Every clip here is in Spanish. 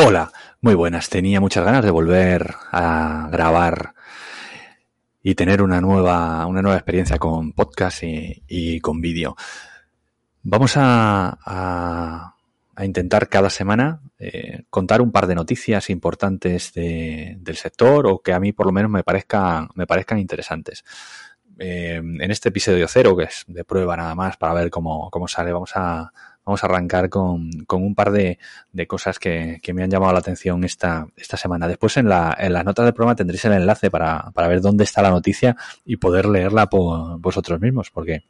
Hola, muy buenas. Tenía muchas ganas de volver a grabar y tener una nueva, una nueva experiencia con podcast y, con vídeo. Vamos a, intentar cada semana eh, contar un par de noticias importantes del sector o que a mí por lo menos me parezcan, me parezcan interesantes. Eh, en este episodio cero, que es de prueba nada más para ver cómo, cómo sale, vamos a, vamos a arrancar con, con un par de, de cosas que, que, me han llamado la atención esta, esta semana. Después en, la, en las notas del programa tendréis el enlace para, para ver dónde está la noticia y poder leerla por vosotros mismos, porque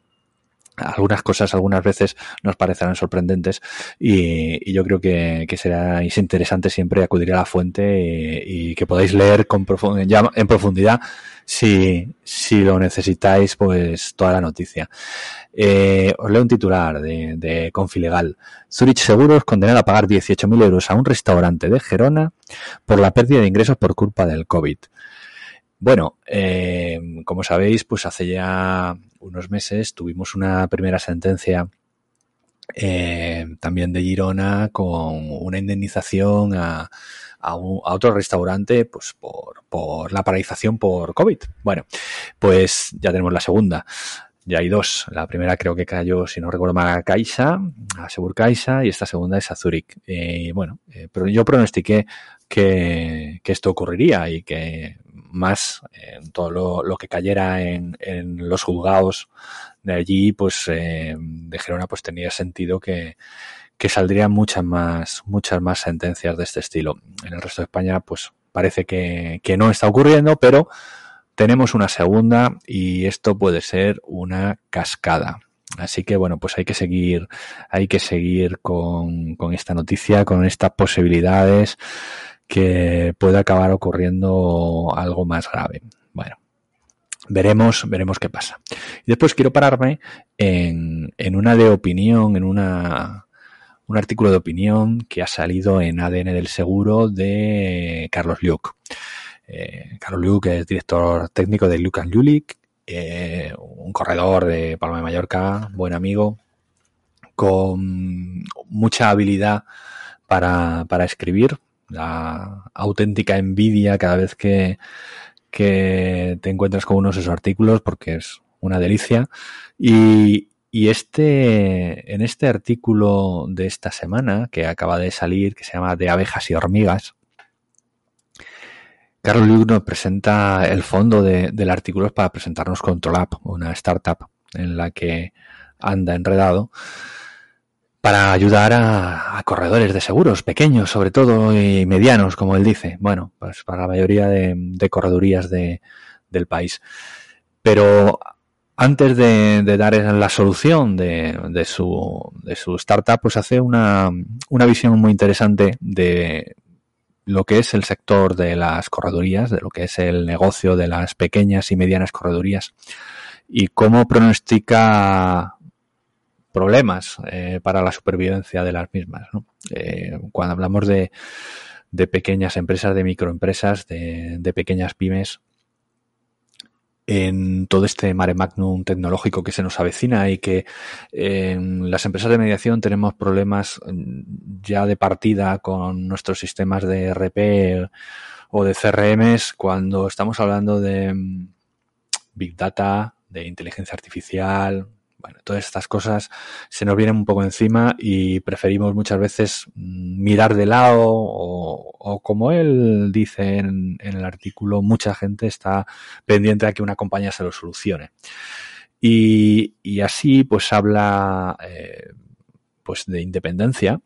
algunas cosas algunas veces nos parecerán sorprendentes y, y yo creo que, que seráis interesante siempre acudir a la fuente y, y que podáis leer con profundidad, en profundidad si, si lo necesitáis pues toda la noticia. Eh, os leo un titular de, de Confilegal. Zurich Seguros condenado a pagar 18.000 euros a un restaurante de Gerona por la pérdida de ingresos por culpa del COVID. Bueno, eh, como sabéis, pues hace ya unos meses tuvimos una primera sentencia eh, también de Girona con una indemnización a, a, otro restaurante pues por, por la paralización por COVID. Bueno, pues ya tenemos la segunda. Ya hay dos. La primera creo que cayó, si no recuerdo mal, a Caixa, a Segur y esta segunda es a Zurich. Eh, bueno, eh, pero yo pronostiqué que, que, esto ocurriría y que más eh, todo lo, lo, que cayera en, en, los juzgados de allí, pues eh, de Gerona, pues tenía sentido que, que saldrían muchas más, muchas más sentencias de este estilo. En el resto de España, pues parece que, que no está ocurriendo, pero tenemos una segunda y esto puede ser una cascada. Así que bueno, pues hay que seguir, hay que seguir con, con esta noticia, con estas posibilidades que puede acabar ocurriendo algo más grave. Bueno, veremos, veremos qué pasa. Y después quiero pararme en, en una de opinión, en una, un artículo de opinión que ha salido en ADN del Seguro de Carlos Liuk. Eh, Carlos Liuk es director técnico de Luke Julik, eh, un corredor de Palma de Mallorca, buen amigo, con mucha habilidad para, para escribir, la auténtica envidia cada vez que, que te encuentras con uno de sus artículos porque es una delicia. Y, y este, en este artículo de esta semana que acaba de salir, que se llama De abejas y hormigas, Carlos Luke nos presenta el fondo de, del artículo para presentarnos Control App, una startup en la que anda enredado para ayudar a, corredores de seguros, pequeños sobre todo y medianos, como él dice. Bueno, pues para la mayoría de, corredurías de, del país. Pero antes de, de dar la solución de, su, de su startup, pues hace una visión muy interesante de lo que es el sector de las corredurías, de lo que es el negocio de las pequeñas y medianas corredurías y cómo pronostica problemas eh, para la supervivencia de las mismas. Eh, cuando hablamos de, pequeñas empresas, de microempresas, de, pequeñas pymes, en todo este mare magnum tecnológico que se nos avecina y que en las empresas de mediación tenemos problemas ya de partida con nuestros sistemas de RP o de CRMs cuando estamos hablando de Big Data, de inteligencia artificial, bueno, todas estas cosas se nos vienen un poco encima y preferimos muchas veces mirar de lado o, o como él dice en, en, el artículo, mucha gente está pendiente a que una compañía se lo solucione. Y, y así pues habla eh, pues de independencia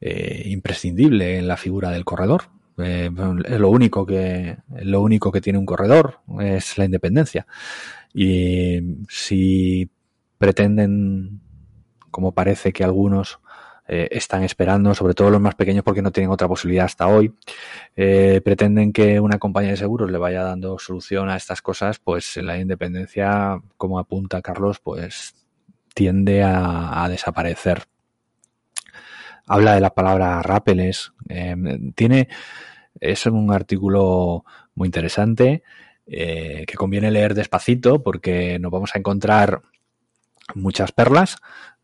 eh, imprescindible en la figura del corredor. Eh, lo único que lo único que tiene un corredor es la independencia. Y si pretenden, como parece que algunos eh, están esperando, sobre todo los más pequeños porque no tienen otra posibilidad hasta hoy, eh, pretenden que una compañía de seguros le vaya dando solución a estas cosas, pues la independencia, como apunta Carlos, pues tiende a desaparecer. Habla de la palabra rápeles, eh, tiene, es un artículo muy interesante, eh, que conviene leer despacito porque nos vamos a encontrar muchas perlas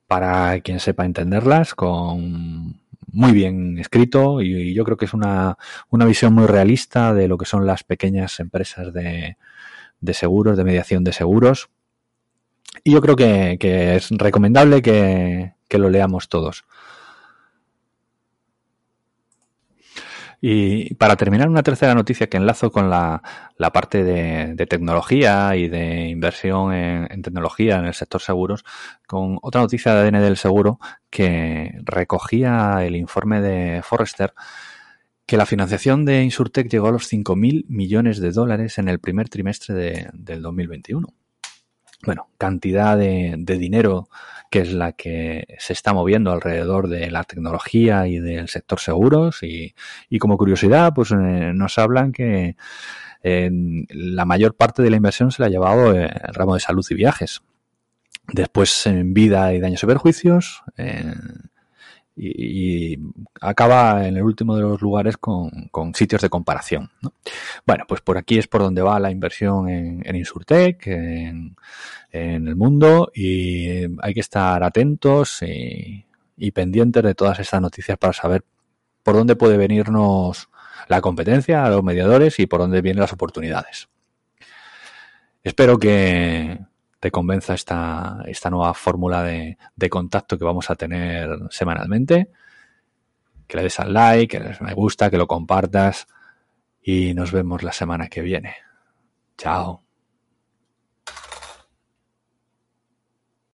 para quien sepa entenderlas con muy bien escrito y, yo creo que es una, una, visión muy realista de lo que son las pequeñas empresas de, de seguros, de mediación de seguros. Y yo creo que, que es recomendable que, que lo leamos todos. Y para terminar, una tercera noticia que enlazo con la, la parte de, tecnología y de inversión en, en, tecnología en el sector seguros, con otra noticia de ADN del seguro que recogía el informe de Forrester que la financiación de Insurtech llegó a los 5.000 millones de dólares en el primer trimestre de, del 2021. Bueno, cantidad de, dinero que es la que se está moviendo alrededor de la tecnología y del sector seguros. Y, y como curiosidad, pues eh, nos hablan que eh, la mayor parte de la inversión se la ha llevado el ramo de salud y viajes. Después en vida y daños y perjuicios. Eh, y, acaba en el último de los lugares con, con sitios de comparación. ¿no? Bueno, pues por aquí es por donde va la inversión en, en Insurtech, en, en, el mundo, y hay que estar atentos y, y, pendientes de todas estas noticias para saber por dónde puede venirnos la competencia, a los mediadores y por dónde vienen las oportunidades. Espero que, te convenza esta, esta nueva fórmula de, de, contacto que vamos a tener semanalmente. Que le des al like, que le des me gusta, que lo compartas y nos vemos la semana que viene. Chao.